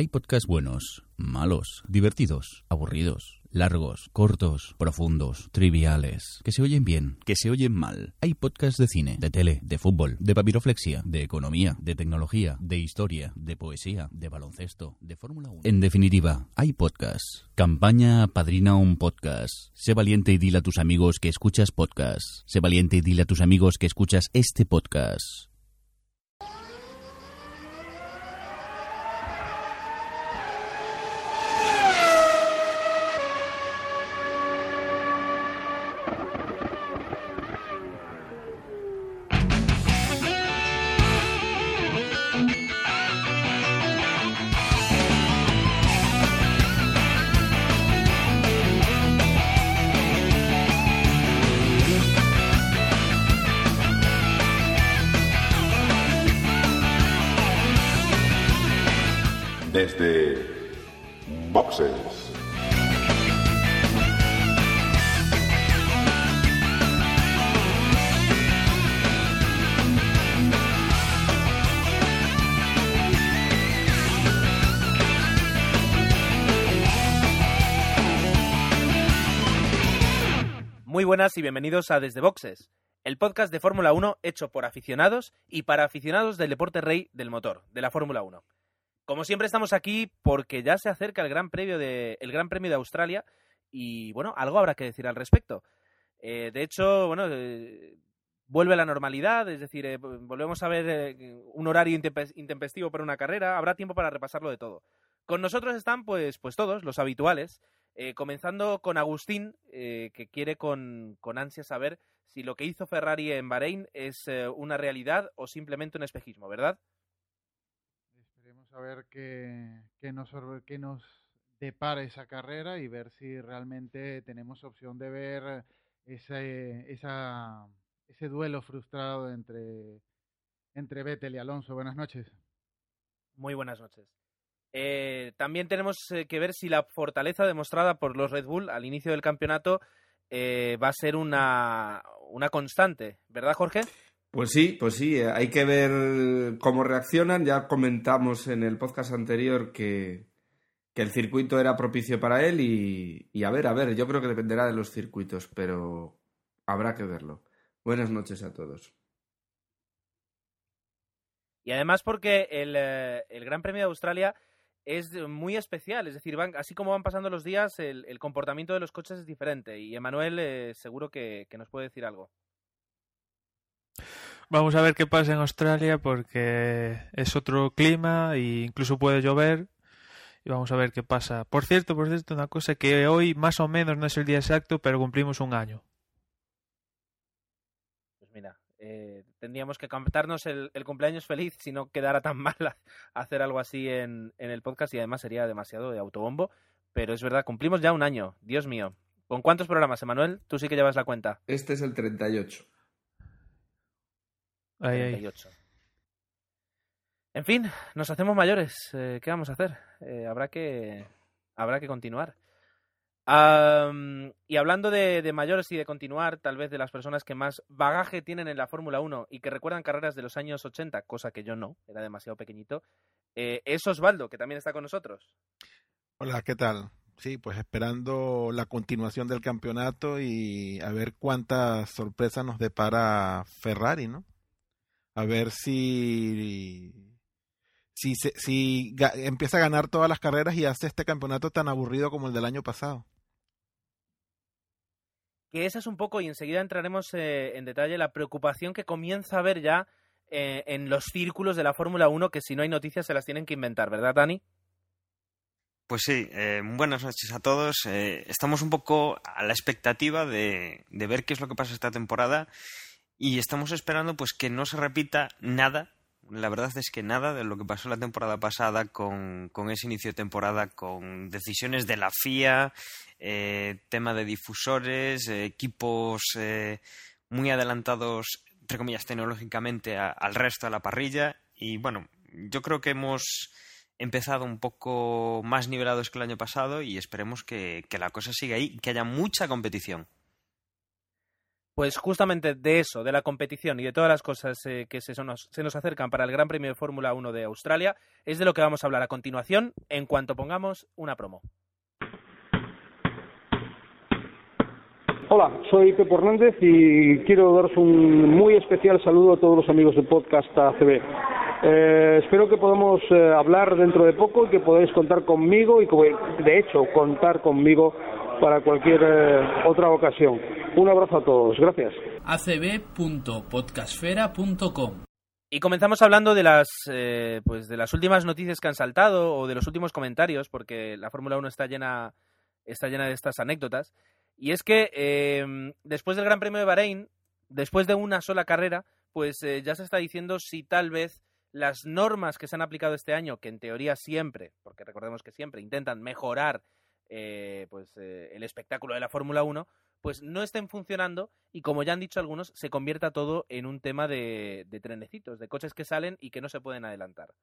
Hay podcasts buenos, malos, divertidos, aburridos, largos, cortos, profundos, triviales, que se oyen bien, que se oyen mal. Hay podcasts de cine, de tele, de fútbol, de papiroflexia, de economía, de tecnología, de historia, de poesía, de baloncesto, de Fórmula 1. En definitiva, hay podcasts. Campaña Padrina un podcast. Sé valiente y dile a tus amigos que escuchas podcasts. Sé valiente y dile a tus amigos que escuchas este podcast. Y bienvenidos a Desde Boxes, el podcast de Fórmula 1 hecho por aficionados y para aficionados del deporte rey del motor, de la Fórmula 1. Como siempre estamos aquí porque ya se acerca el Gran Premio de, el Gran Premio de Australia y bueno, algo habrá que decir al respecto. Eh, de hecho, bueno, eh, vuelve a la normalidad, es decir, eh, volvemos a ver un horario intempes- intempestivo para una carrera, habrá tiempo para repasarlo de todo. Con nosotros están pues, pues todos, los habituales, eh, comenzando con Agustín, eh, que quiere con, con ansia saber si lo que hizo Ferrari en Bahrein es eh, una realidad o simplemente un espejismo, ¿verdad? Esperemos a ver qué, qué nos, qué nos depara esa carrera y ver si realmente tenemos opción de ver ese, esa, ese duelo frustrado entre, entre Vettel y Alonso. Buenas noches. Muy buenas noches. Eh, también tenemos eh, que ver si la fortaleza demostrada por los Red Bull al inicio del campeonato eh, va a ser una, una constante, ¿verdad, Jorge? Pues sí, pues sí, hay que ver cómo reaccionan. Ya comentamos en el podcast anterior que, que el circuito era propicio para él y, y a ver, a ver, yo creo que dependerá de los circuitos, pero habrá que verlo. Buenas noches a todos. Y además porque el, el Gran Premio de Australia es muy especial, es decir, van, así como van pasando los días, el, el comportamiento de los coches es diferente. Y Emanuel eh, seguro que, que nos puede decir algo. Vamos a ver qué pasa en Australia porque es otro clima e incluso puede llover. Y vamos a ver qué pasa. Por cierto, por cierto, una cosa que hoy más o menos no es el día exacto, pero cumplimos un año. Eh, tendríamos que cantarnos el, el cumpleaños feliz si no quedara tan mal a- hacer algo así en, en el podcast y además sería demasiado de autobombo. Pero es verdad, cumplimos ya un año, Dios mío. ¿Con cuántos programas, Emanuel? Tú sí que llevas la cuenta. Este es el 38. Ahí, ahí. 38. En fin, nos hacemos mayores. eh, ¿Qué vamos a hacer? Eh, habrá que habrá que continuar. Am, y hablando de, mayores y de continuar, tal vez de las personas que más bagaje tienen en la Fórmula 1 y que recuerdan carreras de los años 80, cosa que yo no, era demasiado pequeñito, eh, es Osvaldo, que también está con nosotros. Hola, ¿qué tal? Sí, pues esperando la continuación del campeonato y a ver cuántas sorpresas nos depara Ferrari, ¿no? A ver si si si ga- empieza a ganar todas las carreras y hace este campeonato tan aburrido como el del año pasado. Que esa es un poco, y enseguida entraremos eh, en detalle, la preocupación que comienza a haber ya eh, en los círculos de la Fórmula 1, que si no hay noticias se las tienen que inventar, ¿verdad, Dani? Pues sí, eh, buenas noches a todos. Eh, estamos un poco a la expectativa de, de ver qué es lo que pasa esta temporada y estamos esperando pues que no se repita nada. La verdad es que nada de lo que pasó la temporada pasada con, ese inicio de temporada, con decisiones de la FIA, eh, tema de difusores, eh, equipos eh, muy adelantados, entre comillas, tecnológicamente al resto de la parrilla. Y bueno, yo creo que hemos empezado un poco más nivelados que el año pasado y esperemos que, que la cosa siga ahí, que haya mucha competición. Pues justamente de eso, de la competición y de todas las cosas eh, que se nos, se nos acercan para el Gran Premio de Fórmula 1 de Australia, es de lo que vamos a hablar a continuación en cuanto pongamos una promo. Hola, soy Pepo Hernández y quiero daros un muy especial saludo a todos los amigos del podcast ACB. Eh, espero que podamos eh, hablar dentro de poco y que podáis contar conmigo y que, de hecho, contar conmigo para cualquier eh, otra ocasión. Un abrazo a todos. Gracias. acb.podcastfera.com Y comenzamos hablando de las, eh, pues de las últimas noticias que han saltado o de los últimos comentarios, porque la Fórmula 1 está llena, está llena de estas anécdotas. Y es que eh, después del Gran Premio de Bahrein, después de una sola carrera, pues eh, ya se está diciendo si tal vez las normas que se han aplicado este año, que en teoría siempre, porque recordemos que siempre intentan mejorar eh, pues eh, el espectáculo de la Fórmula 1, pues no estén funcionando y como ya han dicho algunos, se convierta todo en un tema de, trenecitos, de coches que salen y que no se pueden adelantar.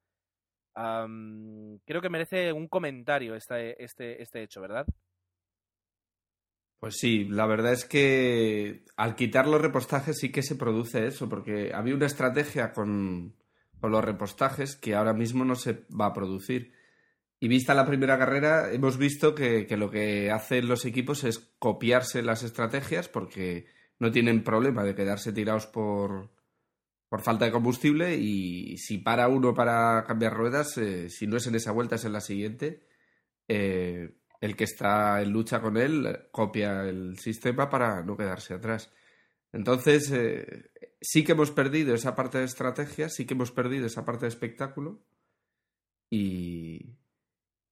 Creo que merece un comentario este, este, este hecho, ¿verdad? Pues sí, la verdad es que al quitar los repostajes sí que se produce eso, porque había una estrategia con, con los repostajes que ahora mismo no se va a producir. Y vista la primera carrera, hemos visto que, que lo que hacen los equipos es copiarse las estrategias porque no tienen problema de quedarse tirados por, por falta de combustible y si para uno para cambiar ruedas, eh, si no es en esa vuelta, es en la siguiente, eh, el que está en lucha con él copia el sistema para no quedarse atrás. Entonces, eh, sí que hemos perdido esa parte de estrategia, sí que hemos perdido esa parte de espectáculo y,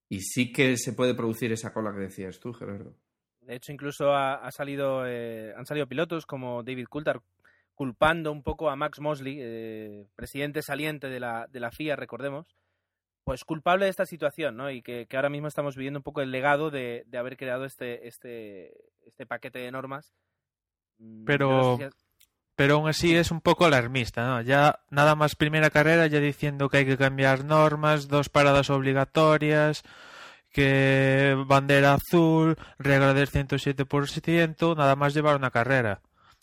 y sí que se puede producir esa cola que decías tú, Gerardo. De hecho, incluso ha, ha salido, eh, han salido pilotos como David Coulthard culpando un poco a Max Mosley, eh, presidente saliente de la, de la FIA, recordemos, pues culpable de esta situación, ¿no? Y que, que ahora mismo estamos viviendo un poco el legado de, de haber creado este, este, este paquete de normas. Mm, Pero- yo no sé si- Pero aún así es un poco alarmista, ¿no? Ya nada más primera carrera ya diciendo que hay que cambiar normas, dos paradas obligatorias, que bandera azul, regla del 107%, nada más llevar una carrera.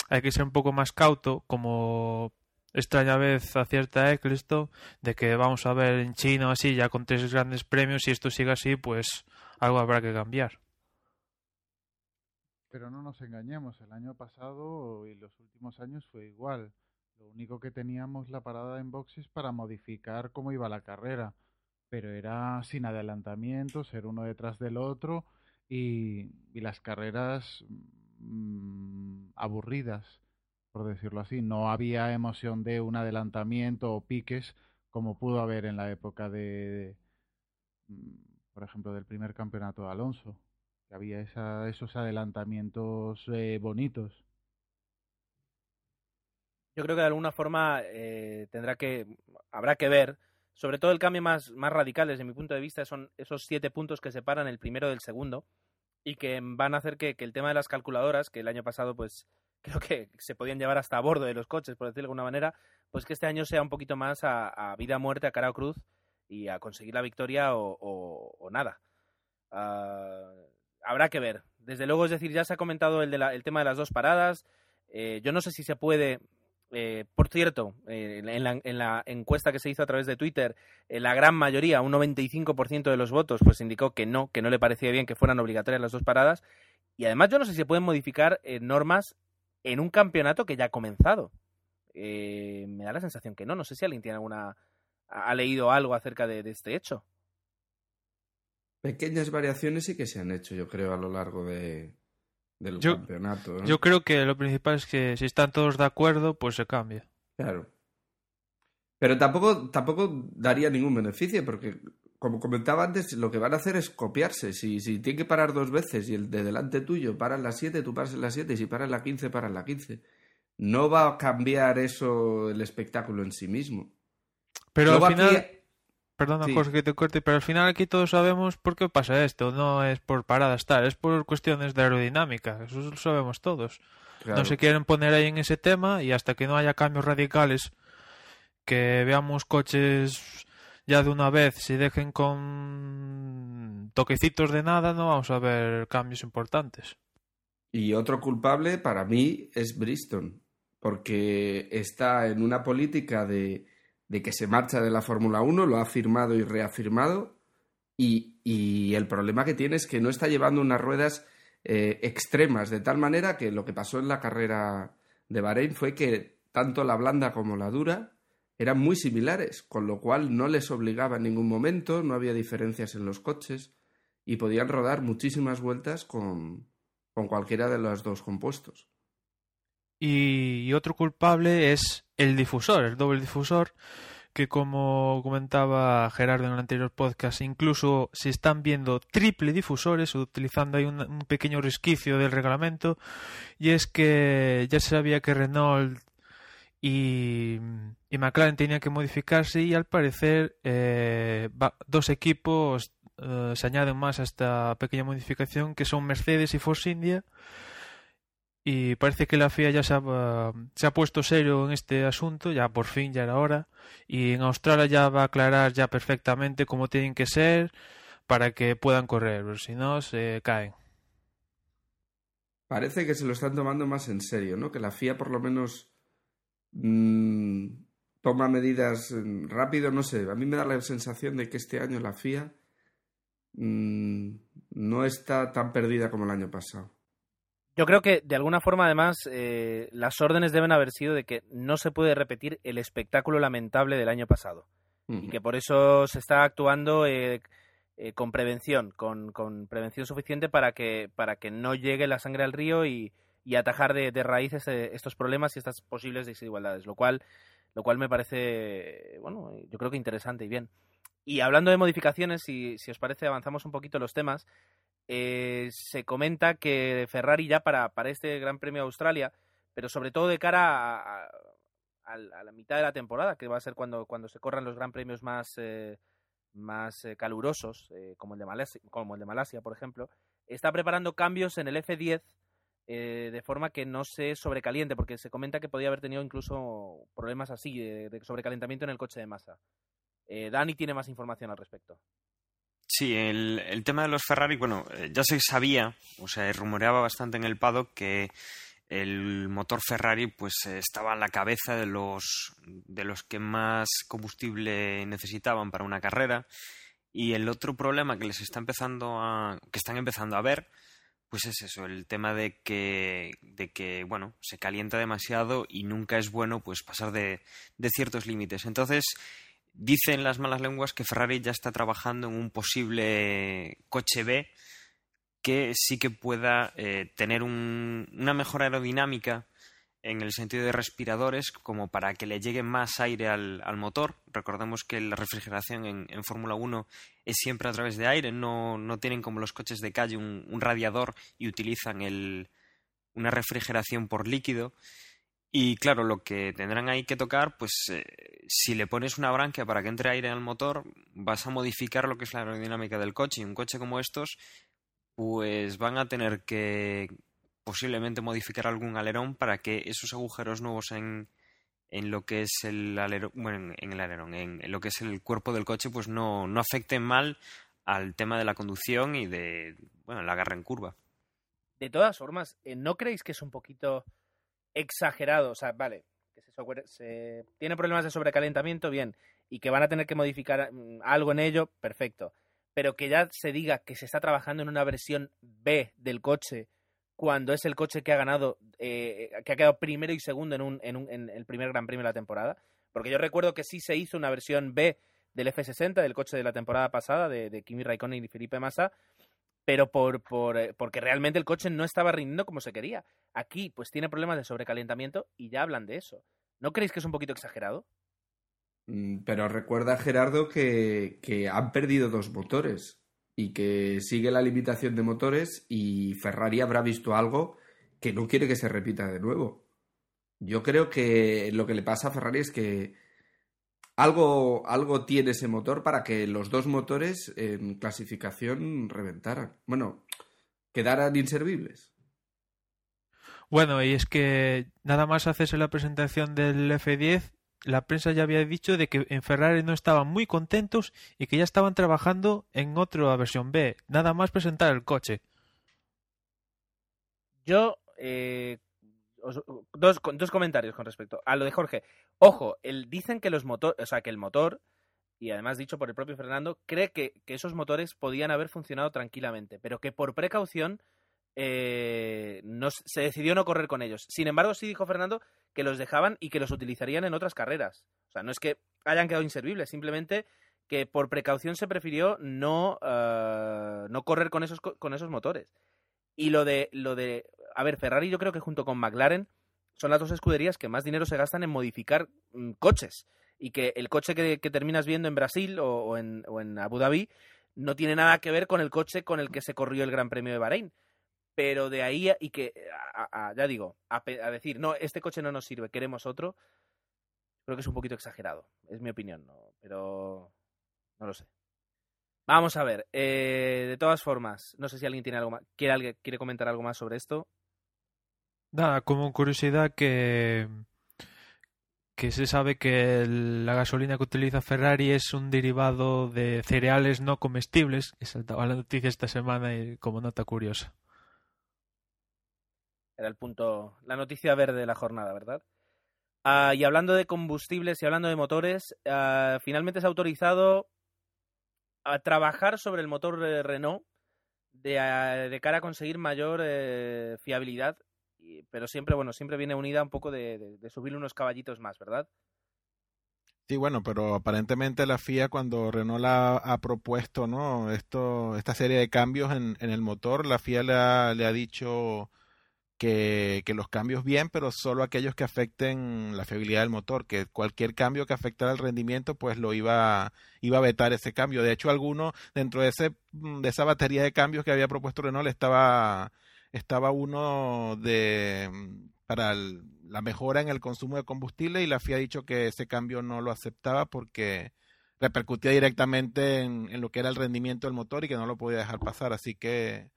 Hay que ser un poco más cauto, como extraña vez acierta Eccleston, de que vamos a ver en China así, ya con tres grandes premios, si esto sigue así, pues algo habrá que cambiar. Pero no nos engañemos, el año pasado y los últimos años fue igual. Lo único que teníamos la parada en boxes para modificar cómo iba la carrera, pero era sin adelantamientos, ser uno detrás del otro y, y las carreras mm, aburridas, por decirlo así. No había emoción de un adelantamiento o piques como pudo haber en la época de, mm, por ejemplo, del primer campeonato de Alonso había esa, esos adelantamientos eh, bonitos. Yo creo que de alguna forma eh, tendrá que, habrá que ver, sobre todo el cambio más, más radical desde mi punto de vista son esos siete puntos que separan el primero del segundo y que van a hacer que, el tema de las calculadoras, que el año pasado pues creo que se podían llevar hasta a bordo de los coches, por decirlo de alguna manera, pues que este año sea un poquito más a, a vida muerte, a cara o cruz y a conseguir la victoria o nada. Ah, habrá que ver. Desde luego, es decir, ya se ha comentado el, de la- el tema de las dos paradas. Eh, yo no sé si se puede. eh, por cierto, eh, en, la, en la encuesta que se hizo a través de Twitter, la gran mayoría, un 95% de los votos, pues indicó que no, que no le parecía bien que fueran obligatorias las dos paradas. Y además, yo no sé si se pueden modificar normas en un campeonato que ya ha comenzado. Me da la sensación que no. No sé si alguien tiene alguna. ha leído algo acerca de este hecho. Pequeñas variaciones sí que se han hecho, yo creo, a lo largo de, del Yo- campeonato. ¿no? Yo creo que lo principal es que si están todos de acuerdo, pues se cambia. Claro. Pero tampoco, tampoco daría ningún beneficio, porque, como comentaba antes, lo que van a hacer es copiarse. Si, si tiene que parar dos veces y el de delante tuyo para en la 7, tú paras en la 7, y si para en la 15, para en la 15. No va a cambiar eso el espectáculo en sí mismo. Pero al final, aquí- perdona Sí. Jorge que te corte, pero al final aquí todos sabemos por qué pasa esto. No es por paradas tal, es por cuestiones de aerodinámica. Eso lo sabemos todos. claro, No se quieren poner ahí en ese tema y hasta que no haya cambios radicales, que veamos coches ya de una vez, si dejen con toquecitos de nada, no vamos a ver cambios importantes. Y otro culpable para mí es Bristol, porque está en una política de, de que se marcha de la Fórmula 1, lo ha firmado y reafirmado, y, y, el problema que tiene es que no está llevando unas ruedas eh, extremas, de tal manera que lo que pasó en la carrera de Bahrein fue que tanto la blanda como la dura eran muy similares, con lo cual no les obligaba en ningún momento, no había diferencias en los coches y podían rodar muchísimas vueltas con, con cualquiera de los dos compuestos. Y, otro culpable es el difusor, el doble difusor, que como comentaba Gerardo en el anterior podcast, incluso se están viendo triple difusores, utilizando ahí un, pequeño resquicio del reglamento, y es que ya se sabía que Renault y, McLaren tenían que modificarse y al parecer eh, dos equipos eh, se añaden más a esta pequeña modificación que son Mercedes y Force India y parece que la FIA ya se ha, se ha, puesto serio en este asunto, ya por fin, ya era hora, y en Australia ya va a aclarar ya perfectamente cómo tienen que ser para que puedan correr, pero si no se caen. Parece que se lo están tomando más en serio, ¿no? Que la FIA por lo menos mmm, toma medidas rápido, no sé, a mí me da la sensación de que este año la FIA mmm, no está tan perdida como el año pasado. Yo creo que de alguna forma además eh, las órdenes deben haber sido de que no se puede repetir el espectáculo lamentable del año pasado uh -huh. y que por eso se está actuando eh, eh, con prevención, con, con, prevención suficiente para que para que no llegue la sangre al río y, y atajar de, de raíz este, estos problemas y estas posibles desigualdades, lo cual lo cual me parece bueno yo creo que interesante y bien. Y hablando de modificaciones, si, si os parece avanzamos un poquito los temas. Eh, se comenta que Ferrari ya para, para este Gran Premio de Australia, pero sobre todo de cara a, la mitad de la temporada, que va a ser cuando, cuando se corran los Gran Premios más, eh, más eh, calurosos, eh, como, el de Malasia, como el de Malasia, por ejemplo, está preparando cambios en el F10 eh, de forma que no se sobrecaliente, porque se comenta que podía haber tenido incluso problemas así de, de sobrecalentamiento en el coche de masa. Eh, Dani tiene más información al respecto. Sí, el, el, tema de los Ferrari, bueno, eh, ya se sabía, o sea, rumoreaba bastante en el paddock que el motor Ferrari pues estaba en la cabeza de los de los que más combustible necesitaban para una carrera y el otro problema que les está empezando a que están empezando a ver pues es eso, el tema de que de que bueno, se calienta demasiado y nunca es bueno pues pasar de, de ciertos límites. Entonces, Dicen las malas lenguas que Ferrari ya está trabajando en un posible coche B que sí que pueda eh, tener un, una mejor aerodinámica en el sentido de respiradores como para que le llegue más aire al, al motor. Recordemos que la refrigeración en, en Fórmula 1 es siempre a través de aire, no, no tienen como los coches de calle un, un radiador y utilizan el, una refrigeración por líquido. Y claro, lo que tendrán ahí que tocar, pues eh, si le pones una branquia para que entre aire el motor, vas a modificar lo que es la aerodinámica del coche. Y un coche como estos, pues van a tener que posiblemente modificar algún alerón para que esos agujeros nuevos en, en lo que es el alerón, bueno, en el alerón, en, lo que es el cuerpo del coche, pues no, no afecten mal al tema de la conducción y de, bueno, la agarre en curva. De todas formas, ¿no creéis que es un poquito exagerado, o sea, vale, que se, se, tiene problemas de sobrecalentamiento, bien, y que van a tener que modificar mm, algo en ello, perfecto, pero que ya se diga que se está trabajando en una versión B del coche cuando es el coche que ha ganado, eh, que ha quedado primero y segundo en, un, en, un, en el primer Gran Premio de la temporada, porque yo recuerdo que sí se hizo una versión B del F60, del coche de la temporada pasada, de, de Kimi Raikkonen y Felipe Massa, pero por, por, eh, porque realmente el coche no estaba rindiendo como se quería. Aquí, pues tiene problemas de sobrecalentamiento y ya hablan de eso. ¿No creéis que es un poquito exagerado? Mm, pero recuerda, Gerardo, que, que han perdido dos motores y que sigue la limitación de motores y Ferrari habrá visto algo que no quiere que se repita de nuevo. Yo creo que lo que le pasa a Ferrari es que algo, algo tiene ese motor para que los dos motores en clasificación reventaran. Bueno, quedaran inservibles. Bueno, y es que nada más hacerse la presentación del F10, la prensa ya había dicho de que en Ferrari no estaban muy contentos y que ya estaban trabajando en otra versión B. Nada más presentar el coche. Yo, eh, os- dos, dos comentarios con respecto a lo de Jorge. Ojo, el, dicen que los motor, o sea, que el motor, y además dicho por el propio Fernando, cree que, que esos motores podían haber funcionado tranquilamente, pero que por precaución eh, no, se decidió no correr con ellos. Sin embargo, sí dijo Fernando que los dejaban y que los utilizarían en otras carreras. O sea, no es que hayan quedado inservibles, simplemente que por precaución se prefirió no, eh, no correr con esos, co- con esos motores. Y lo de, lo de. A ver, Ferrari yo creo que junto con McLaren son las dos escuderías que más dinero se gastan en modificar mm, coches. Y que el coche que, terminas viendo en Brasil o, en, Abu Dhabi no tiene nada que ver con el coche con el que se corrió el Gran Premio de Bahrein. Pero de ahí a- y que, ya digo, a decir, no, este coche no nos sirve, queremos otro, creo que es un poquito exagerado. Es mi opinión, ¿no? pero no lo sé. Vamos a ver. eh, de todas formas, no sé si alguien tiene algo más. ¿Quiere, alguien, quiere comentar algo más sobre esto? Nada, como curiosidad que que se sabe que la gasolina que utiliza Ferrari es un derivado de cereales no comestibles, que saltaba la noticia esta semana y como nota curiosa. Era el punto, la noticia verde de la jornada, ¿verdad? Ah, y hablando de combustibles y hablando de motores, ah, finalmente se ha autorizado a trabajar sobre el motor eh, Renault de, ah, de cara a conseguir mayor eh, fiabilidad, pero siempre, bueno, siempre viene unida un poco de, de, subirle unos caballitos más, ¿verdad? Sí, bueno, pero aparentemente la FIA cuando Renault ha, ha propuesto, ¿no? Esto, esta serie de cambios en, en el motor, la FIA le ha, le ha dicho que, que los cambios bien, pero solo aquellos que afecten la fiabilidad del motor, que cualquier cambio que afectara el rendimiento, pues lo iba, iba a vetar ese cambio. De hecho, alguno dentro de ese, mm, de esa batería de cambios que había propuesto Renault estaba, estaba uno de mm, para la mejora en el consumo de combustible y la FIA ha dicho que ese cambio no lo aceptaba porque repercutía directamente en, en lo que era el rendimiento del motor y que no lo podía dejar pasar. Así que,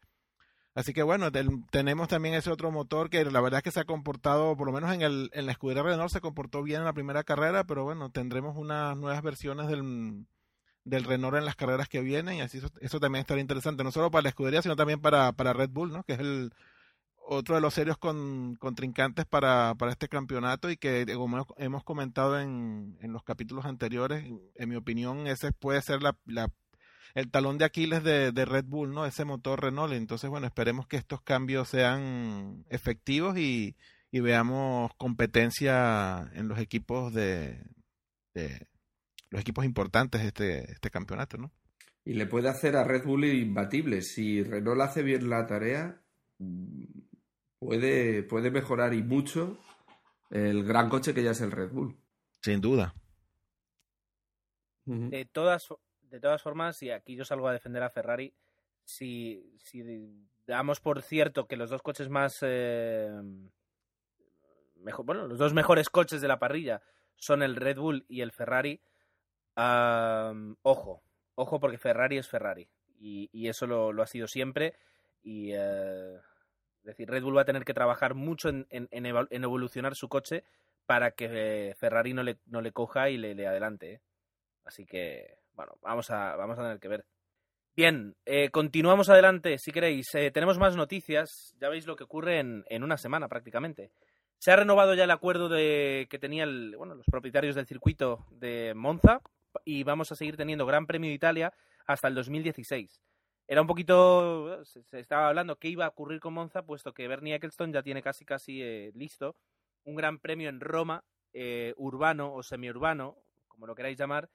así que bueno, tenemos también ese otro motor que la verdad es que se ha comportado, por lo menos en, el, en la escudería Renault se comportó bien en la primera carrera, pero bueno, tendremos unas nuevas versiones del, del Renault en las carreras que vienen y así eso, eso también estará interesante, no solo para la escudería, sino también para, para Red Bull, ¿no? Que es el otro de los serios con, contrincantes para, para este campeonato y que como hemos- comentado en, en los capítulos anteriores, en mi opinión ese puede ser la, la- el talón de Aquiles de, de Red Bull, ¿no? Ese motor Renault. Entonces, bueno, esperemos que estos cambios sean efectivos y, y veamos competencia en los equipos de los equipos importantes de este, este campeonato, ¿no? Y le puede hacer a Red Bull imbatible. Si Renault hace bien la tarea, puede, puede mejorar y mucho el gran coche que ya es el Red Bull. Sin duda. De todas, de todas formas, y aquí yo salgo a defender a Ferrari, si, si damos por cierto que los dos coches más... eh, mejor, bueno, los dos mejores coches de la parrilla son el Red Bull y el Ferrari, ojo, ojo porque Ferrari es Ferrari. Y, eso lo, ha sido siempre. Y eh, es decir, Red Bull va a tener que trabajar mucho en, en- en evol- en evolucionar su coche para que eh, Ferrari no le, no le coja y le, le adelante. ¿eh? Así que, bueno, vamos a, tener que ver. Bien, continuamos adelante, si queréis. Tenemos más noticias. Ya veis lo que ocurre en, en una semana prácticamente. Se ha renovado ya el acuerdo de, que tenían bueno, los propietarios del circuito de Monza y vamos a seguir teniendo Gran Premio de Italia hasta el 2016. Era un poquito, se, estaba hablando qué iba a ocurrir con Monza, puesto que Bernie Eccleston ya tiene casi casi eh, listo un Gran Premio en Roma, eh, urbano o semiurbano, como lo queráis llamar,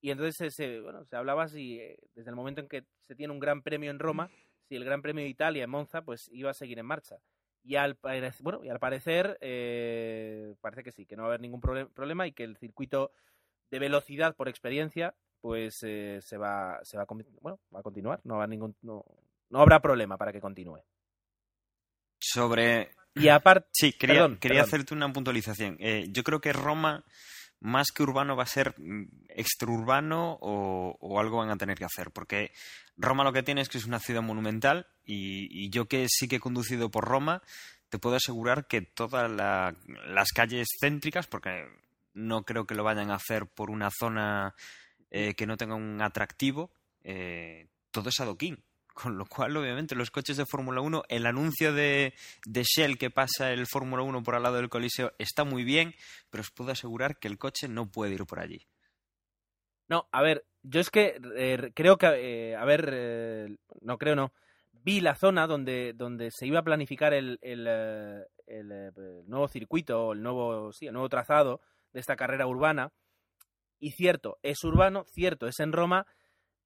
y entonces se, bueno, se hablaba si eh, desde el momento en que se tiene un Gran Premio en Roma, si el Gran Premio de Italia en Monza, pues iba a seguir en marcha. Y al, bueno, y al parecer, parece que sí, que no va a haber ningún problema y que el circuito de velocidad por experiencia, pues eh, se va, se va bueno, va a continuar. No, va ningún, no, no habrá problema para que continúe. Sobre. Y aparte, Sí, quería, Perdón, quería perdón. hacerte una puntualización. Eh, yo creo que Roma, más que urbano, va a ser mm, extraurbano o, o algo van a tener que hacer. Porque Roma lo que tiene es que es una ciudad monumental y, y yo que sí que he conducido por Roma, te puedo asegurar que todas la- las calles céntricas, porque no creo que lo vayan a hacer por una zona eh, que no tenga un atractivo, eh, todo es adoquín. Con lo cual, obviamente, los coches de Fórmula 1, el anuncio de, Shell que pasa el Fórmula 1 por al lado del Coliseo está muy bien, pero os puedo asegurar que el coche no puede ir por allí. No, a ver, yo es que eh, creo que, eh, a ver, no creo, no. Vi la zona donde, donde se iba a planificar el, el, el nuevo circuito, el nuevo, sí, el nuevo trazado de esta carrera urbana. Y cierto, es urbano, cierto, es en Roma,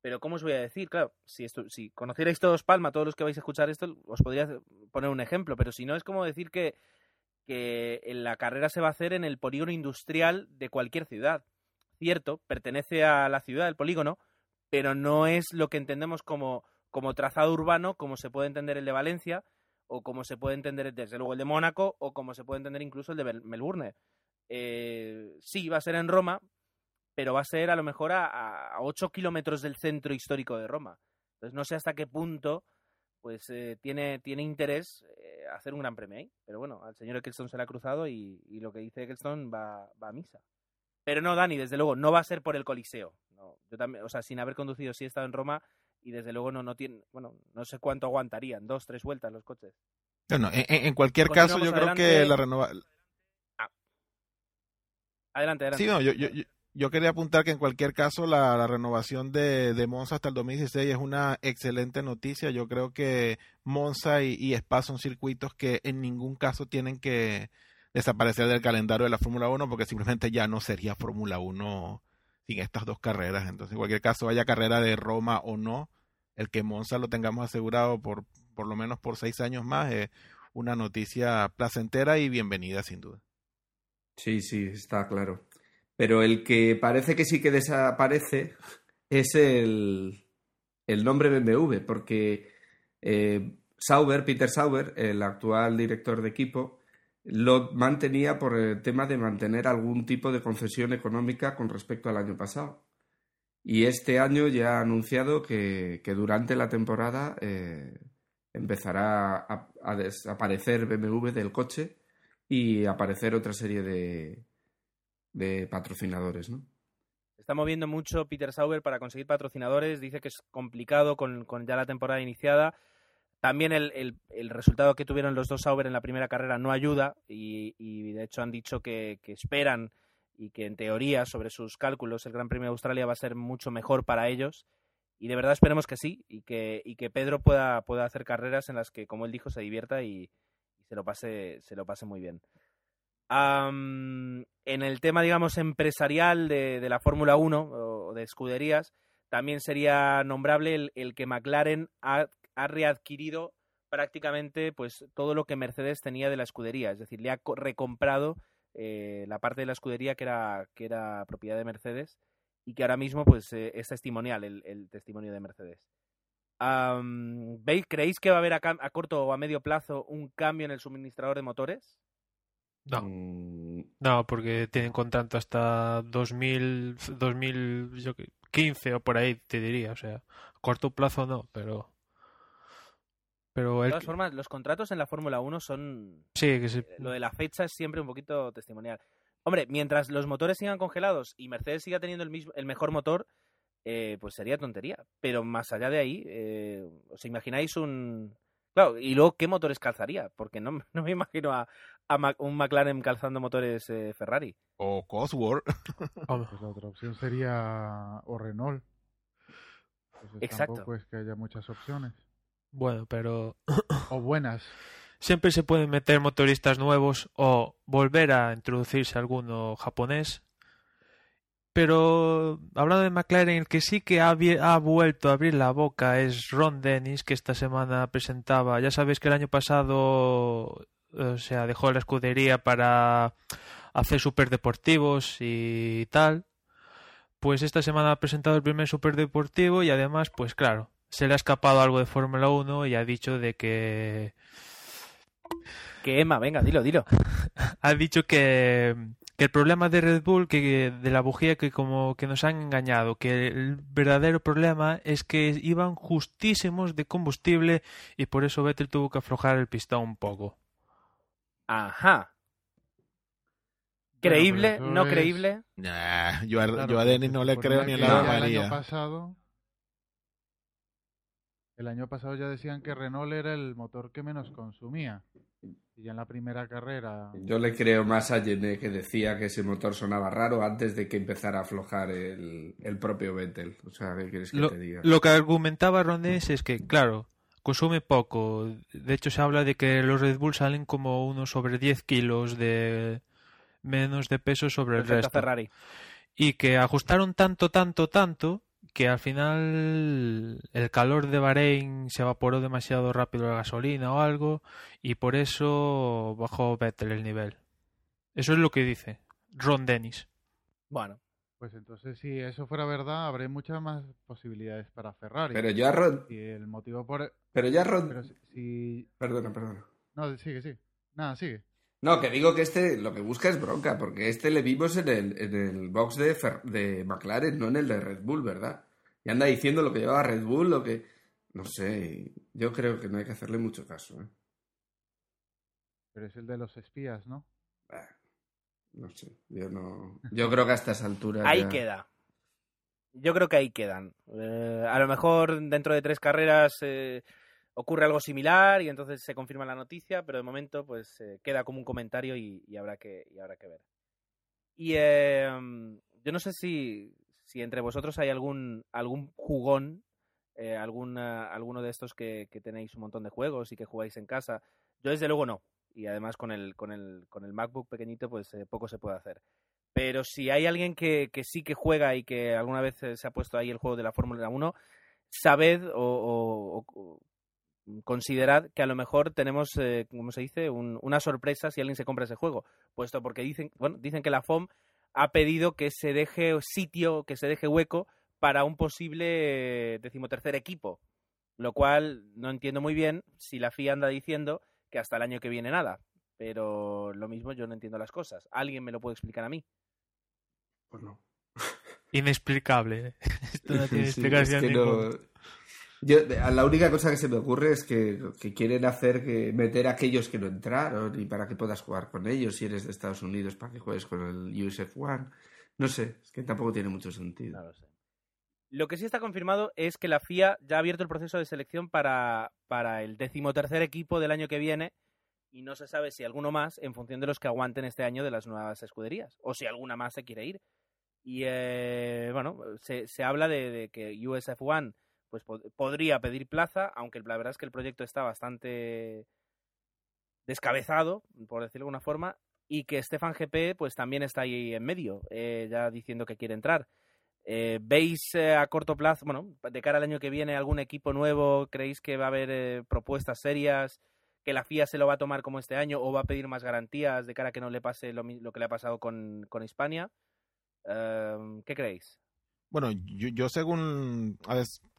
pero ¿cómo os voy a decir? Claro, si, esto, si conocierais todos Palma, todos los que vais a escuchar esto, os podría poner un ejemplo, pero si no es como decir que, que la carrera se va a hacer en el polígono industrial de cualquier ciudad. Cierto, pertenece a la ciudad, el polígono, pero no es lo que entendemos como, como trazado urbano, como se puede entender el de Valencia, o como se puede entender desde luego el de Mónaco, o como se puede entender incluso el de Mel- Melbourne. Eh, sí, va a ser en Roma, pero va a ser a lo mejor a, a 8 kilómetros del centro histórico de Roma. Entonces no sé hasta qué punto pues eh, tiene, tiene interés eh, hacer un gran premio ahí. Pero bueno, al señor Eccleston se le ha cruzado y, y lo que dice Eccleston va, va a misa. Pero no, Dani, desde luego, no va a ser por el Coliseo. No, yo también, o sea, sin haber conducido, sí he estado en Roma y desde luego no, no tiene, bueno, no sé cuánto aguantarían, dos, tres vueltas los coches. Bueno, en, en- en cualquier caso, yo creo que la renova... Adelante, adelante. Sí, no, yo, yo, yo- quería apuntar que en cualquier caso la, la renovación de, de Monza hasta el 2016 es una excelente noticia. Yo creo que Monza y, y Spa son circuitos que en ningún caso tienen que desaparecer del calendario de la Fórmula 1 porque simplemente ya no sería Fórmula 1 sin estas dos carreras. Entonces, en cualquier caso, haya carrera de Roma o no, el que Monza lo tengamos asegurado por por lo menos por seis años más es una noticia placentera y bienvenida sin duda. Sí, sí, está claro. Pero el que parece que sí que desaparece es el, el nombre BMW, porque eh, Sauber, Peter Sauber, el actual director de equipo, lo mantenía por el tema de mantener algún tipo de concesión económica con respecto al año pasado. Y este año ya ha anunciado que, que durante la temporada eh, empezará a, a desaparecer BMW del coche y aparecer otra serie de, de patrocinadores, ¿no? Está moviendo mucho Peter Sauber para conseguir patrocinadores. Dice que es complicado con, con ya la temporada iniciada. También el, el- el resultado que tuvieron los dos Sauber en la primera carrera no ayuda y, de hecho han dicho que, que esperan y que en teoría sobre sus cálculos el Gran Premio de Australia va a ser mucho mejor para ellos y de verdad esperemos que sí y que, y que Pedro pueda, pueda hacer carreras en las que como él dijo se divierta y se lo pase se lo pase muy bien. Am, en el tema, digamos, empresarial de, la Fórmula 1 o de escuderías, también sería nombrable el, que McLaren ha, readquirido prácticamente pues todo lo que Mercedes tenía de la escudería, es decir, le ha co- recomprado eh, la parte de la escudería que era, que era propiedad de Mercedes y que ahora mismo pues eh, es testimonial el testimonio de Mercedes. ¿Veis, ¿Creéis que va a haber a, corto o a medio plazo un cambio en el suministrador de motores? No. Mm, No, porque tienen contrato hasta 2000, 2015 o por ahí, te diría. O sea, a corto plazo no, pero. Pero De el. todas formas, los contratos en la Fórmula 1 son... Sí, que sí. eh, Lo de la fecha es siempre un poquito testimonial. Hombre, mientras los motores sigan congelados y Mercedes siga teniendo el, mismo, el mejor motor, eh, pues sería tontería. Pero más allá de ahí, eh, ¿os imagináis un... Claro, y luego, ¿qué motores calzaría? Porque no, no me imagino a, a un McLaren calzando motores eh, Ferrari. O Cosworth. Pues la otra opción sería o Renault. Entonces Exacto. tampoco es que haya muchas opciones. Bueno, pero. O buenas. Siempre se pueden meter motoristas nuevos o volver a introducirse alguno japonés. Pero hablando de McLaren, el que sí que ha, vuelto a abrir la boca es Ron Dennis, que esta semana presentaba. Ya sabéis que el año pasado, o sea, dejó la escudería para hacer superdeportivos y tal. Pues esta semana ha presentado el primer superdeportivo y además, pues claro, se le ha escapado algo de Fórmula 1 y ha dicho de que Que Emma, venga, dilo, dilo. ha dicho que, que el problema de Red Bull, que de la bujía que como que nos han engañado, que el verdadero problema es que iban justísimos de combustible y por eso Vettel tuvo que aflojar el pistón un poco. Ajá. ¿Creíble? ¿No es- creíble? Nah, yo a, Claro, yo a porque Denis no le creo ni en la El María. año pasado. El año pasado ya decían que Renault era el motor que menos consumía. Y ya en la primera carrera. Yo le creo más a Gené que decía que ese motor sonaba raro antes de que empezara a aflojar el, el propio Vettel. O sea, ¿qué quieres que Lo, te diga? lo que argumentaba Rondes es que, claro, consume poco. De hecho, se habla de que los Red Bull salen como unos sobre 10 kilos de menos de peso sobre el a resto. Ferrari. Y que ajustaron tanto, tanto, tanto que al final el calor de Bahrein se evaporó demasiado rápido la gasolina o algo y por eso bajó Vettel el nivel. Eso es lo que dice Ron Dennis. Bueno, Pues entonces, si eso fuera verdad, habría muchas más posibilidades para Ferrari. Pero yo a Ron- Y el motivo por. Pero ya Ron- Pero si- si. Perdona, perdona. No, sigue, sigue. Nada, sigue. No, que digo que este lo que busca es bronca, porque este le vimos en el, en el box de, Fer- de McLaren, no en el de Red Bull, ¿verdad? Y anda diciendo lo que llevaba Red Bull, lo que... No sé, yo creo que no hay que hacerle mucho caso, ¿eh? Pero es el de los espías, ¿no? Bah, No sé, yo no... Yo creo que a estas alturas ahí ya- queda. Yo creo que ahí quedan. Eh, a lo mejor dentro de tres carreras eh, ocurre algo similar y entonces se confirma la noticia, pero de momento pues queda como un comentario y, habrá que y habrá que ver. Y eh, yo no sé si, si entre vosotros hay algún algún jugón, eh, alguno de estos que, tenéis un montón de juegos y que jugáis en casa. Yo desde luego no. Y además con el con el con el MacBook pequeñito pues eh, poco se puede hacer. Pero si hay alguien que, sí que juega y que alguna vez se ha puesto ahí el juego de la Fórmula 1, sabed o- o- o considerad que a lo mejor tenemos, eh, ¿cómo se dice?, Un- una sorpresa si alguien se compra ese juego. Puesto porque dicen, bueno, dicen que la FOM ha pedido que se deje sitio, que se deje hueco para un posible decimotercer equipo. Lo cual no entiendo muy bien si la FIA anda diciendo que hasta el año que viene nada. Pero lo mismo yo no entiendo las cosas. ¿Alguien me lo puede explicar a mí? Pues no. Inexplicable. ¿eh? Esto no tiene Sí, explicación es que no- ninguna. La única cosa que se me ocurre es que, quieren hacer que meter a aquellos que no entraron y para que puedas jugar con ellos si eres de Estados Unidos para que juegues con el USF One. No sé, es que tampoco tiene mucho sentido. Lo que sí está confirmado es que la FIA ya ha abierto el proceso de selección para, para el decimotercer equipo del año que viene y no se sabe si alguno más en función de los que aguanten este año de las nuevas escuderías o si alguna más se quiere ir. Y eh, bueno, se, se habla de, de que USF One pues pod- podría pedir plaza, aunque la verdad es que el proyecto está bastante descabezado, por decirlo de alguna forma, y que Stefan GP pues también está ahí en medio, eh, ya diciendo que quiere entrar. Eh, ¿Veis eh, a corto plazo, bueno, de cara al año que viene, algún equipo nuevo? ¿Creéis que va a haber eh, propuestas serias? ¿Que la FIA se lo va a tomar como este año o va a pedir más garantías de cara a que no le pase lo, lo que le ha pasado con, con Hispania? Eh, ¿Qué creéis? Bueno, yo, yo según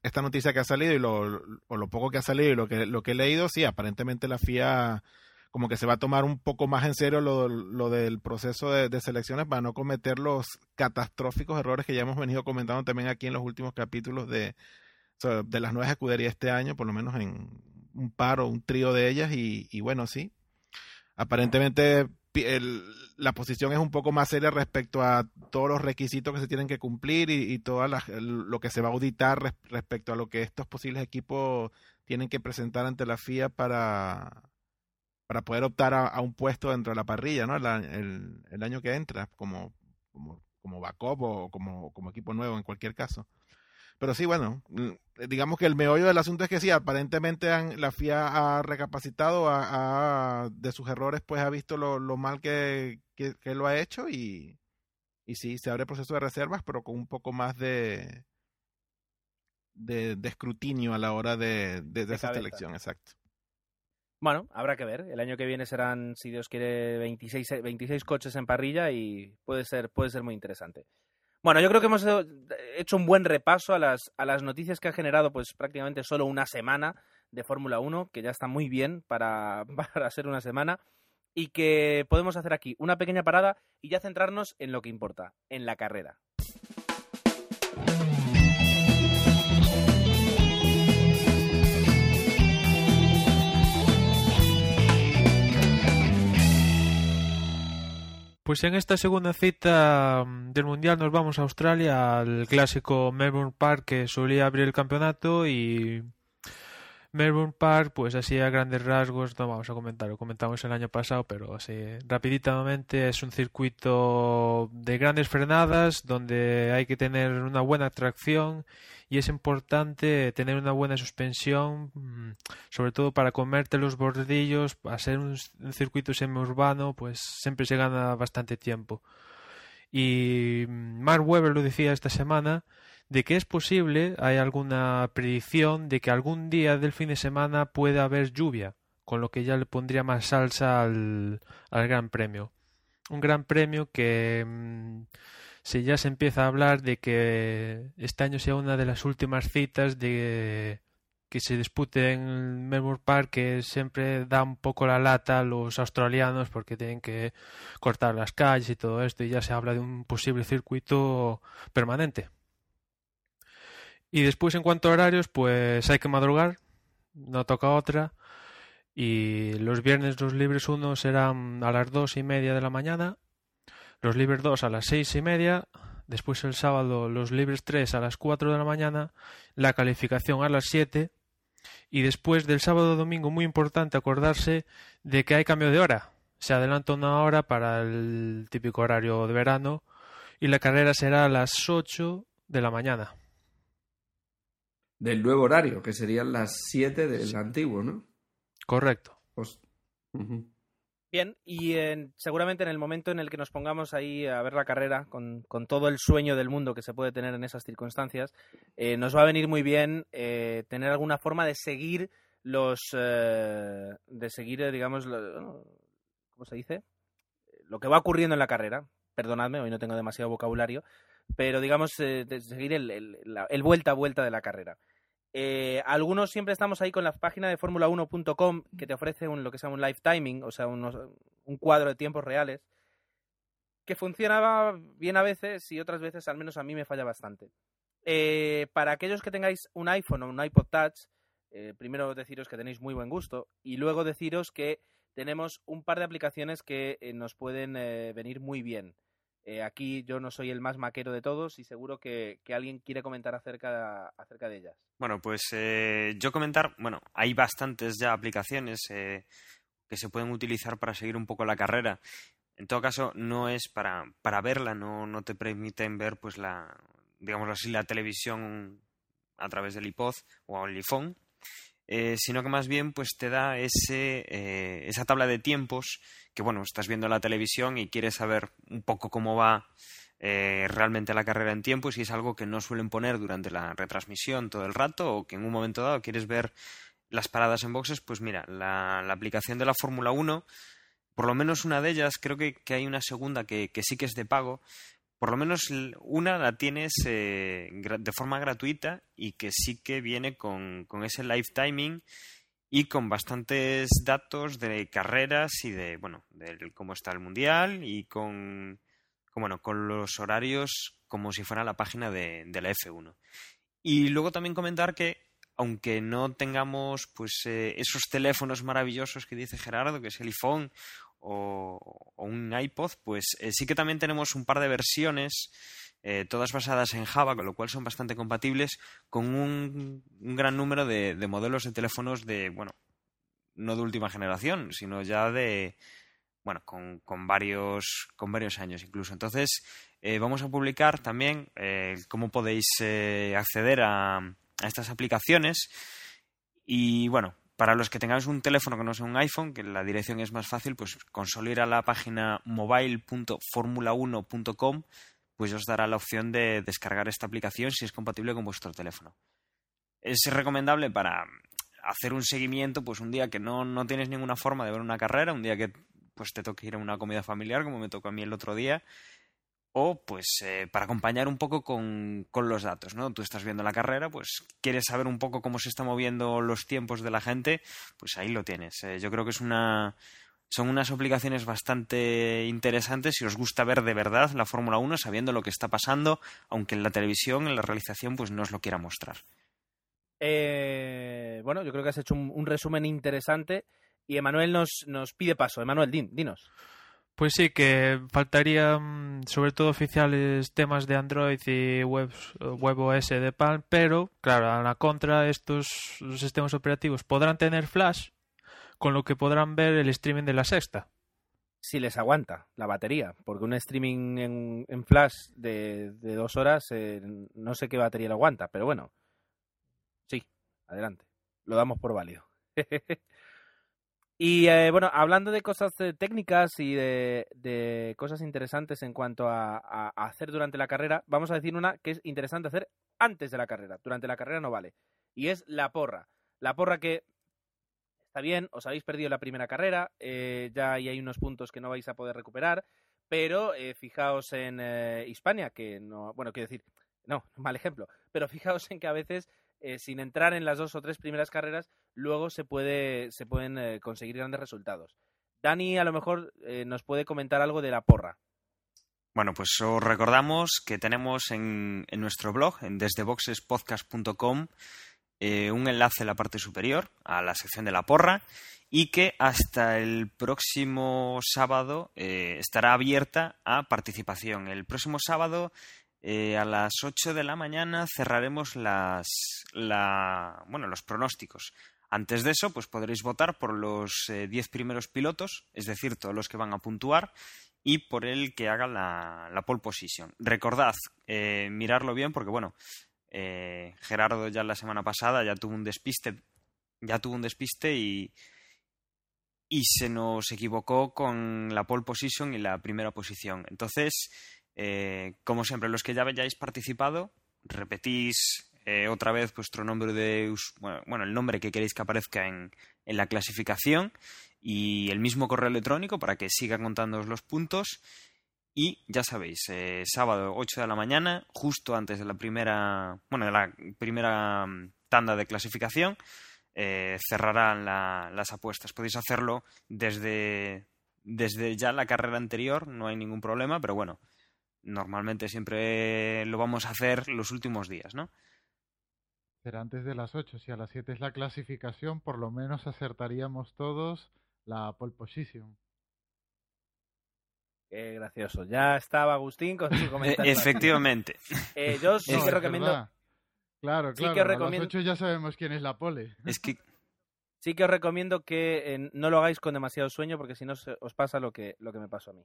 esta noticia que ha salido y lo, o lo poco que ha salido y lo que, lo que he leído, sí, aparentemente la FIA como que se va a tomar un poco más en serio lo, lo del proceso de, de selecciones para no cometer los catastróficos errores que ya hemos venido comentando también aquí en los últimos capítulos de, de las nuevas escuderías este año, por lo menos en un par o un trío de ellas y, y bueno, sí. Aparentemente el- la posición es un poco más seria respecto a todos los requisitos que se tienen que cumplir y, y todo lo que se va a auditar res- respecto a lo que estos posibles equipos tienen que presentar ante la FIA para, para poder optar a, un puesto dentro de la parrilla, ¿no? El año que entra, como, como, como backup o como, como equipo nuevo en cualquier caso. Pero sí, bueno, mm, digamos que el meollo del asunto es que sí, aparentemente han- la FIA ha recapacitado ha- de sus errores, pues ha visto lo, lo mal que, que, que lo ha hecho y, y sí, se abre proceso de reservas, pero con un poco más de, de, de escrutinio a la hora de, de, de esa selección, exacto. Bueno, habrá que ver. El año que viene serán, si Dios quiere, 26, eh, 26 coches en parrilla y puede ser, puede ser muy interesante. Bueno, yo creo que hemos eh, hecho un buen repaso a las, a las noticias que ha generado pues prácticamente solo una semana de Fórmula 1, que ya está muy bien para, para ser una semana, y que podemos hacer aquí una pequeña parada y ya centrarnos en lo que importa, en la carrera. Pues en esta segunda cita mm, del Mundial nos vamos a Australia, al clásico Melbourne Park que solía abrir el campeonato y Melbourne Park, pues así a grandes rasgos, no vamos a comentar, lo comentamos el año pasado, pero así rapiditamente es un circuito de grandes frenadas donde hay que tener una buena tracción y es importante tener una buena suspensión, mm, sobre todo para comerte los bordillos, a ser un, un circuito semiurbano, pues siempre se gana bastante tiempo. Y mm, Mark Webber lo decía esta semana, de que es posible, hay alguna predicción de que algún día del fin de semana pueda haber lluvia, con lo que ya le pondría más salsa al, al Gran Premio. Un Gran Premio que mm, si ya se empieza a hablar de que este año sea una de las últimas citas de que se dispute en Melbourne Park que siempre da un poco la lata a los australianos porque tienen que cortar las calles y todo esto y ya se habla de un posible circuito permanente. Y después en cuanto a horarios, pues hay que madrugar, no toca otra. Y los viernes los libres 1 serán a las dos y media de la mañana, los libres 2 a las seis y media, después el sábado los libres 3 a las 4 de la mañana, la calificación a las 7 y después del sábado domingo muy importante acordarse de que hay cambio de hora. Se adelanta una hora para el típico horario de verano y la carrera será a las 8 de la mañana del nuevo horario, que serían las 7 del antiguo, ¿no? Correcto. Pues. Bien, y en- seguramente en el momento en el que nos pongamos ahí a ver la carrera, con, con todo el sueño del mundo que se puede tener en esas circunstancias, eh, nos va a venir muy bien eh, tener alguna forma de seguir los. eh, de seguir, eh, digamos, lo- ¿cómo se dice? Lo que va ocurriendo en la carrera. Perdonadme, hoy no tengo demasiado vocabulario, pero digamos, eh, de seguir el, el- la- el vuelta a vuelta de la carrera. Eh, algunos siempre estamos ahí con la página de Fórmula1.com que te ofrece un, lo que se llama un live timing, o sea, unos- un cuadro de tiempos reales, que funcionaba bien a veces y otras veces, al menos a mí, me falla bastante. Eh, para aquellos que tengáis un iPhone o un iPod Touch, eh, primero deciros que tenéis muy buen gusto y luego deciros que tenemos un par de aplicaciones que nos pueden venir muy bien. Eh, aquí yo no soy el más maquero de todos y seguro que, alguien quiere comentar acerca, acerca de ellas. Bueno, pues eh, yo comentar, bueno, hay bastantes ya aplicaciones eh, que se pueden utilizar para seguir un poco la carrera. En todo caso, no es para, para verla, no, no te permiten ver, pues, la, digámoslo así, la televisión a través del iPod o el iPhone, eh, sino que más bien, pues, te da ese, eh, esa tabla de tiempos que, bueno, estás viendo la televisión y quieres saber un poco cómo va eh, realmente la carrera en tiempo y si es algo que no suelen poner durante la retransmisión todo el rato o que en un momento dado quieres ver las paradas en boxes, pues mira, la, aplicación de la Fórmula 1, por lo menos una de ellas, creo que, que hay una segunda que, que sí que es de pago, por lo menos una la tienes eh, de forma gratuita y que sí que viene con, con ese live timing y con bastantes datos de carreras y de, bueno, de cómo está el mundial y con, con, bueno, con los horarios como si fuera la página de, de la F1. Y luego también comentar que aunque no tengamos pues eh, esos teléfonos maravillosos que dice Gerardo, que es el iPhone o, o un iPod, pues eh, sí que también tenemos un par de versiones, eh, todas basadas en Java, con lo cual son bastante compatibles con un, un gran número de, de modelos de teléfonos de, bueno, no de última generación, sino ya de, bueno, con, con varios, con varios años incluso. Entonces, eh, vamos a publicar también cómo podéis acceder a estas aplicaciones. Y bueno, para los que tengáis un teléfono que no sea un iPhone, que la dirección es más fácil, pues con solo ir a la página mobile.formula1.com, pues os dará la opción de descargar esta aplicación si es compatible con vuestro teléfono. Es recomendable para hacer un seguimiento, pues un día que no, no tienes ninguna forma de ver una carrera, un día que pues te toque ir a una comida familiar, como me tocó a mí el otro día, o pues eh, para acompañar un poco con, con los datos, ¿no? Tú estás viendo la carrera, pues quieres saber un poco cómo se están moviendo los tiempos de la gente, pues ahí lo tienes. Eh, yo creo que es una son unas aplicaciones bastante interesantes si os gusta ver de verdad la Fórmula 1 sabiendo lo que está pasando, aunque en la televisión, en la realización, pues no os lo quiera mostrar. Eh, bueno, yo creo que has hecho un, resumen interesante y Emanuel nos, nos pide paso. Emanuel, din, dinos. Pues sí, que faltarían sobre todo oficiales temas de Android y web, WebOS de Palm, pero claro, a la contra estos sistemas operativos podrán tener flash, con lo que podrán ver el streaming de la sexta. Si les aguanta la batería, porque un streaming en, flash de, de, dos horas eh, no sé qué batería le aguanta, pero bueno, sí, adelante, lo damos por válido. Y eh, bueno, hablando de cosas eh, técnicas y de, cosas interesantes en cuanto a, hacer durante la carrera, vamos a decir una que es interesante hacer antes de la carrera. Durante la carrera no vale. Y es la porra. La porra que está bien, os habéis perdido la primera carrera, eh, ya hay unos puntos que no vais a poder recuperar, pero eh, fijaos en eh, Hispania, que no, bueno, quiero decir, no, mal ejemplo, pero fijaos en que a veces eh, sin entrar en las dos o tres primeras carreras, luego se, puede, se pueden eh, conseguir grandes resultados. Dani a lo mejor eh, nos puede comentar algo de la porra. Bueno, pues os recordamos que tenemos en, en nuestro blog, en desdeboxespodcast.com, un enlace en la parte superior a la sección de la porra y que hasta el próximo sábado estará abierta a participación. El próximo sábado eh, a las 8 de la mañana cerraremos las, la, bueno, los pronósticos. Antes de eso, pues podréis votar por los 10 eh, primeros pilotos, es decir, todos los que van a puntuar, y por el que haga la, la pole position. Recordad, eh, mirarlo bien, porque bueno, eh, Gerardo ya la semana pasada ya tuvo un despiste, ya tuvo un despiste y, y se nos equivocó con la pole position y la primera posición. Entonces, eh, como siempre, los que ya hayáis participado, repetís eh, otra vez vuestro nombre de bueno, el nombre que queréis que aparezca en, en, la clasificación y el mismo correo electrónico para que siga contándoos los puntos. Y ya sabéis, eh, sábado 8 de la mañana, justo antes de la primera, bueno, de la primera mm, tanda de clasificación, cerrarán la, las apuestas. Podéis hacerlo desde, desde ya la carrera anterior, no hay ningún problema, pero bueno, normalmente siempre lo vamos a hacer los últimos días, ¿no? Será antes de las 8. Si a las 7 es la clasificación, por lo menos acertaríamos todos la pole position. Qué gracioso. Ya estaba Agustín con su comentario. Efectivamente. Eh, yo sí No, que recomiendo. verdad. Claro, Sí claro. que A recomiendo- las 8 ya sabemos quién es la pole. Es que Sí que os recomiendo que eh, no lo hagáis con demasiado sueño porque si no os pasa lo que, lo que me pasó a mí.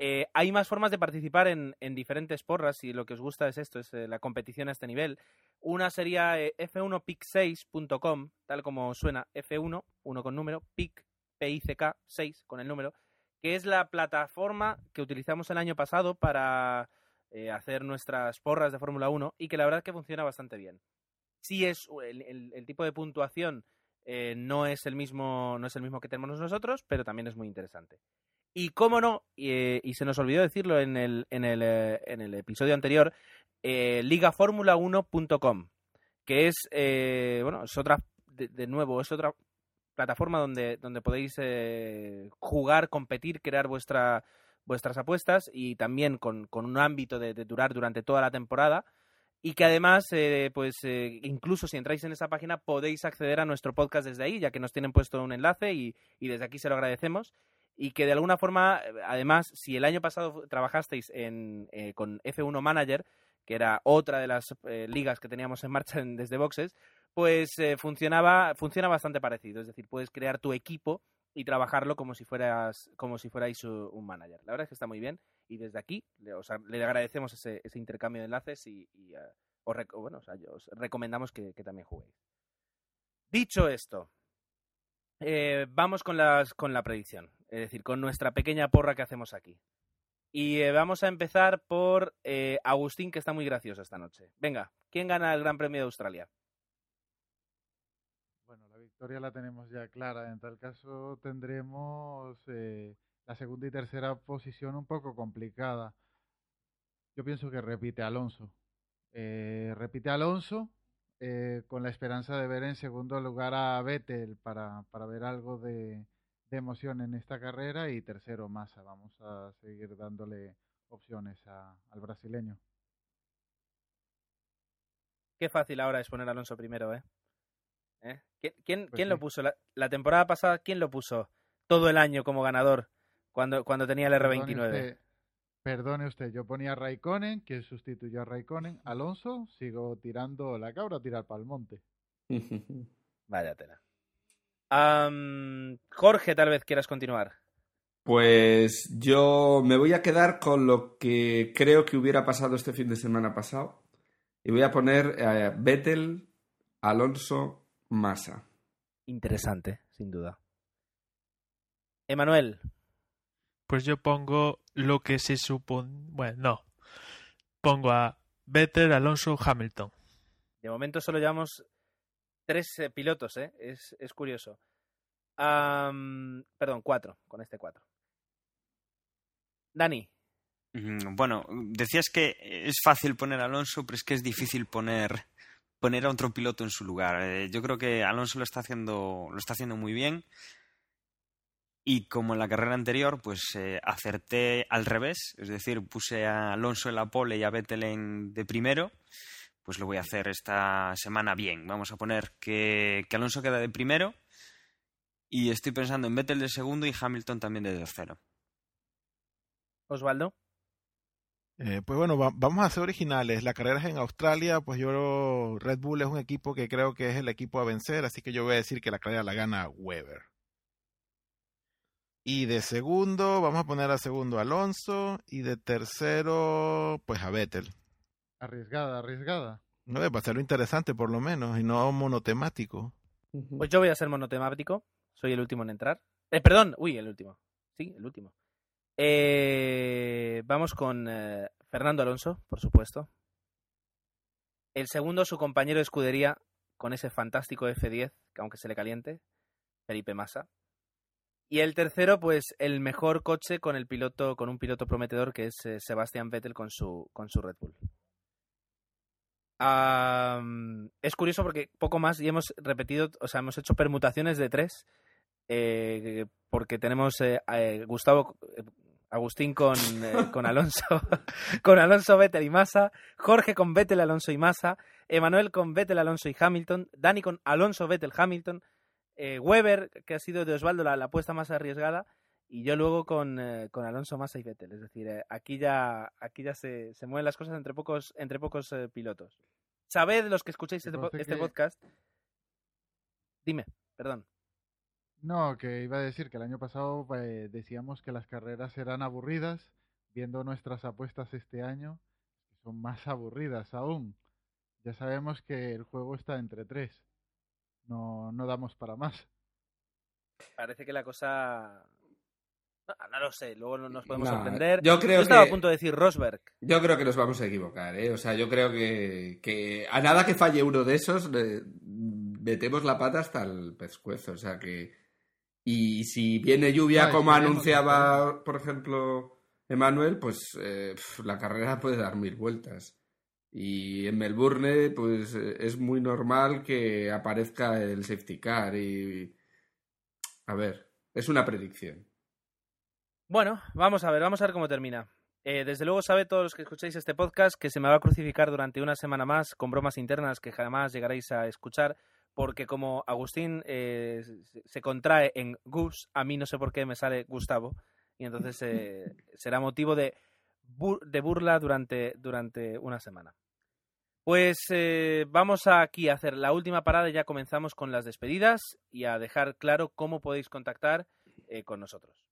Eh, hay más formas de participar en, en diferentes porras y lo que os gusta es esto, es eh, la competición a este nivel. Una sería eh, f1pick6.com, tal como suena, F1, uno con número, pick, P-I-C-K, 6 con el número, que es la plataforma que utilizamos el año pasado para hacer nuestras porras de Fórmula 1 y que la verdad es que funciona bastante bien. Sí es el, el- tipo de puntuación no es el mismo no es el mismo que tenemos nosotros, pero también es muy interesante. Y cómo no, y, eh, y se nos olvidó decirlo en el, en el, eh, en el episodio anterior, eh, ligaformula1.com, que es, eh, bueno, es otra, de, nuevo, es otra plataforma donde, donde podéis jugar, competir, crear vuestra, vuestras apuestas y también con, con un ámbito de, durar durante toda la temporada y que además, pues incluso si entráis en esa página podéis acceder a nuestro podcast desde ahí, ya que nos tienen puesto un enlace y, y desde aquí se lo agradecemos. Y que de alguna forma, eh, además, si el año pasado trabajasteis en, eh, con F1 Manager, que era otra de las eh, ligas que teníamos en marcha en- desde Boxes, pues funcionaba, funciona bastante parecido. Es decir, puedes crear tu equipo y trabajarlo como si fueras como si fuerais un manager. La verdad es que está muy bien y desde aquí le, le agradecemos ese, ese intercambio de enlaces y, y, eh, os, bueno, o sea, os recomendamos que, también juguéis. Dicho esto, vamos con, las, con la predicción, es decir, con nuestra pequeña porra que hacemos aquí. Y eh, vamos a empezar por eh, Agustín, que está muy gracioso esta noche. Venga, ¿quién gana el Gran Premio de Australia? Bueno, la victoria la tenemos ya clara. En tal caso tendremos eh, la segunda y tercera posición un poco complicada. Yo pienso que repite Alonso. Repite Alonso con la esperanza de ver en segundo lugar a Vettel para, para ver algo de, de emoción en esta carrera y tercero Massa. Vamos a seguir dándole opciones a- al brasileño. Qué fácil ahora es poner a Alonso primero, ¿eh? ¿Eh? ¿Quién, quién, Pues quién lo puso? La, la temporada pasada, ¿quién lo puso todo el año como ganador? cuando, cuando tenía el Perdone R29. usted, perdone usted, yo ponía a Raikkonen, que sustituyó a Raikkonen. Alonso, sigo tirando la cabra tirar para el monte. Vaya Jorge, tal vez quieras continuar. Pues yo me voy a quedar con lo que creo que hubiera pasado este fin de semana pasado. Y voy a poner eh, Vettel, Alonso, Massa. Interesante, sin duda. Emanuel, Pues yo pongo lo que se supone. Bueno, no. Pongo a Vettel, Alonso, Hamilton. de momento solo llevamos tres eh, pilotos, ¿eh? Es, es curioso. Am, perdón, cuatro, con este cuatro. Dani, Mm, Bueno, decías que es fácil poner a Alonso, pero es que es difícil poner, poner a otro piloto en su lugar. Eh, yo creo que Alonso lo está haciendo, lo está haciendo muy bien. Y como en la carrera anterior, pues eh, acerté al revés, es decir, puse a Alonso en la pole y a Vettel en de primero, pues lo voy a hacer esta semana bien. Vamos a poner que, que Alonso queda de primero y estoy pensando en Vettel de segundo y Hamilton también de tercero. Osvaldo. Eh, pues bueno, va- vamos a ser originales. La carrera es en Australia, pues yo Red Bull es un equipo que creo que es el equipo a vencer, así que yo voy a decir que la carrera la gana Weber. Y de segundo, vamos a poner a segundo a Alonso y de tercero, pues a Vettel. Arriesgada, arriesgada. No, para hacerlo interesante por lo menos y no monotemático. Pues yo voy a ser monotemático. Soy el último en entrar. Eh, perdón, uy, el último. Sí, el último. Eh, vamos con eh, Fernando Alonso, por supuesto. El segundo, su compañero de escudería, con ese fantástico F10, que aunque se le caliente, Felipe Massa. Y el tercero, pues el mejor coche con el piloto, con un piloto prometedor que es eh, Sebastian Vettel con su, con su Red Bull. Am, es curioso porque poco más y hemos repetido, o sea, hemos hecho permutaciones de tres, eh, porque tenemos eh, eh, Gustavo, eh, Agustín con, con Alonso, con Alonso, Vettel y Massa, Jorge con Vettel, Alonso y Massa, Emanuel con Vettel, Alonso y Hamilton, Dani con Alonso, Vettel, Hamilton, Weber, que ha sido de Osvaldo la, la apuesta más arriesgada, y yo luego con, eh, con Alonso, Massa y Vettel. Es decir, eh, aquí ya, aquí ya se, se mueven las cosas entre pocos, entre pocos eh, pilotos. Sabed, los que escuchéis Que este, po- este que- podcast. Dime, perdón. No, que iba a decir que el año pasado decíamos que las carreras eran aburridas, viendo nuestras apuestas este año, son más aburridas aún. Ya sabemos que el juego está entre tres. No, no damos para más. Parece que la cosa. No, lo sé, luego no nos podemos No, sorprender. yo creo estaba que- a punto de decir Rosberg. Yo creo que nos vamos a equivocar, ¿eh? O sea, yo creo que, que a nada que falle uno de esos, le- metemos la pata hasta el pescuezo. O sea que. Y si viene lluvia, No, como anunciaba, por ejemplo, Emanuel, pues eh, pf, la carrera puede dar mil vueltas. Y en Melbourne, pues es muy normal que aparezca el safety car. Y. A ver, es una predicción. Bueno, vamos a ver, vamos a ver cómo termina. Eh, desde luego sabe todos los que escucháis este podcast que se me va a crucificar durante una semana más con bromas internas que jamás llegaréis a escuchar porque como Agustín eh, se- contrae en Gus, a mí no sé por qué me sale Gustavo y entonces eh, será motivo de, bur- de burla durante, durante una semana. Pues vamos aquí a hacer la última parada y ya comenzamos con las despedidas y a dejar claro cómo podéis contactar con nosotros.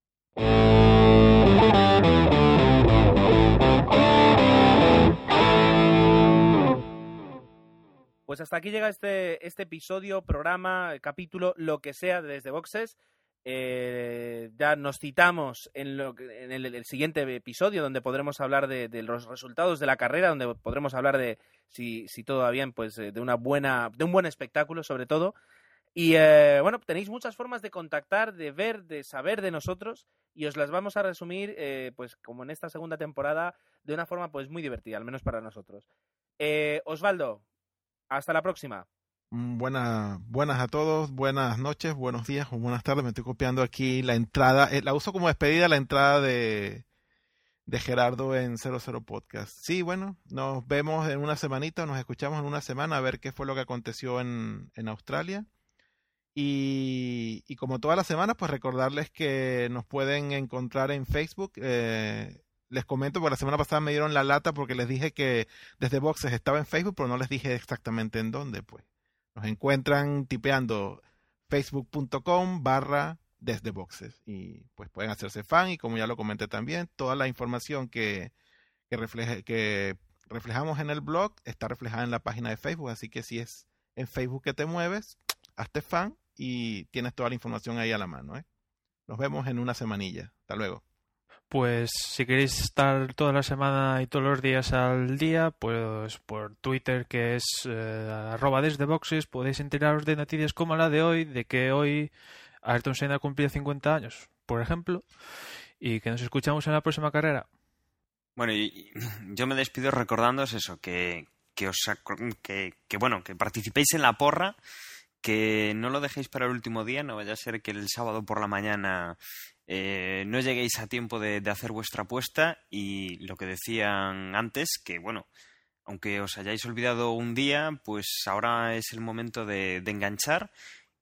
Pues hasta aquí llega este, este episodio, programa, capítulo, lo que sea de desde Boxes. Eh, ya nos citamos en, lo en el, siguiente episodio donde podremos hablar de, de los resultados de la carrera, donde podremos hablar de si, si todo va bien, pues eh, de una buena, de un buen espectáculo sobre todo. Y eh, bueno, tenéis muchas formas de contactar, de ver, de saber de nosotros y os las vamos a resumir, eh, pues como en esta segunda temporada, de una forma pues muy divertida, al menos para nosotros. Eh, Osvaldo, hasta la próxima. Mm, Buena, buenas a todos, buenas noches, buenos días o buenas tardes. Me estoy copiando aquí la entrada, eh, la uso como despedida la entrada de, de Gerardo en 00 Podcast. Sí, bueno, nos vemos en una semanita, nos escuchamos en una semana a ver qué fue lo que aconteció en, en Australia. Y, como todas las semanas, pues recordarles que nos pueden encontrar en Facebook. Eh, les comento, porque la semana pasada me dieron la lata porque les dije que desde Boxes estaba en Facebook, pero no les dije exactamente en dónde, pues. Nos encuentran tipeando facebook.com barra desde Boxes y pues pueden hacerse fan y como ya lo comenté también, toda la información que, que, refleje, que reflejamos en el blog está reflejada en la página de Facebook, así que si es en Facebook que te mueves, hazte fan y tienes toda la información ahí a la mano. ¿eh? Nos vemos en una semanilla. Hasta luego. Pues si queréis estar toda la semana y todos los días al día, pues por Twitter que es eh, arroba desde boxes podéis enteraros de noticias como la de hoy, de que hoy Ayrton Senna cumplido 50 años, por ejemplo, y que nos escuchamos en la próxima carrera. Bueno, y yo me despido recordándoos eso, que, que os que, que bueno, que participéis en la porra, que no lo dejéis para el último día, no vaya a ser que el sábado por la mañana eh, no lleguéis a tiempo de, hacer vuestra apuesta y lo que decían antes, que bueno, aunque os hayáis olvidado un día, pues ahora es el momento de, enganchar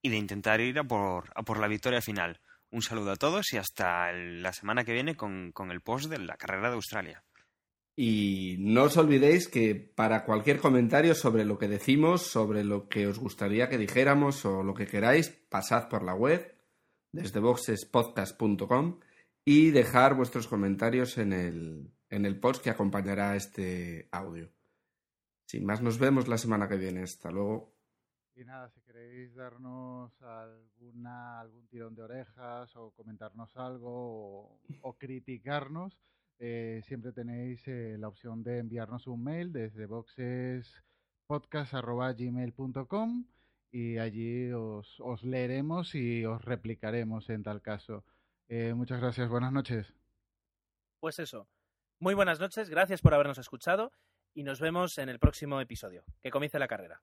y de intentar ir a por, a por, la victoria final. Un saludo a todos y hasta la semana que viene con el post de la carrera de Australia. Y no os olvidéis que para cualquier comentario sobre lo que decimos, sobre lo que os gustaría que dijéramos o lo que queráis, pasad por la web desde boxespodcast.com y dejar vuestros comentarios en el, en el post que acompañará este audio. Sin más, nos vemos la semana que viene. Hasta luego. Y nada, si queréis darnos alguna, algún tirón de orejas o comentarnos algo o criticarnos, eh, siempre tenéis eh, la opción de enviarnos un mail desde boxespodcast.gmail.com y allí os, os, leeremos y os replicaremos en tal caso. Eh, muchas gracias, buenas noches. Pues eso, muy buenas noches, gracias por habernos escuchado y nos vemos en el próximo episodio. Que comience la carrera.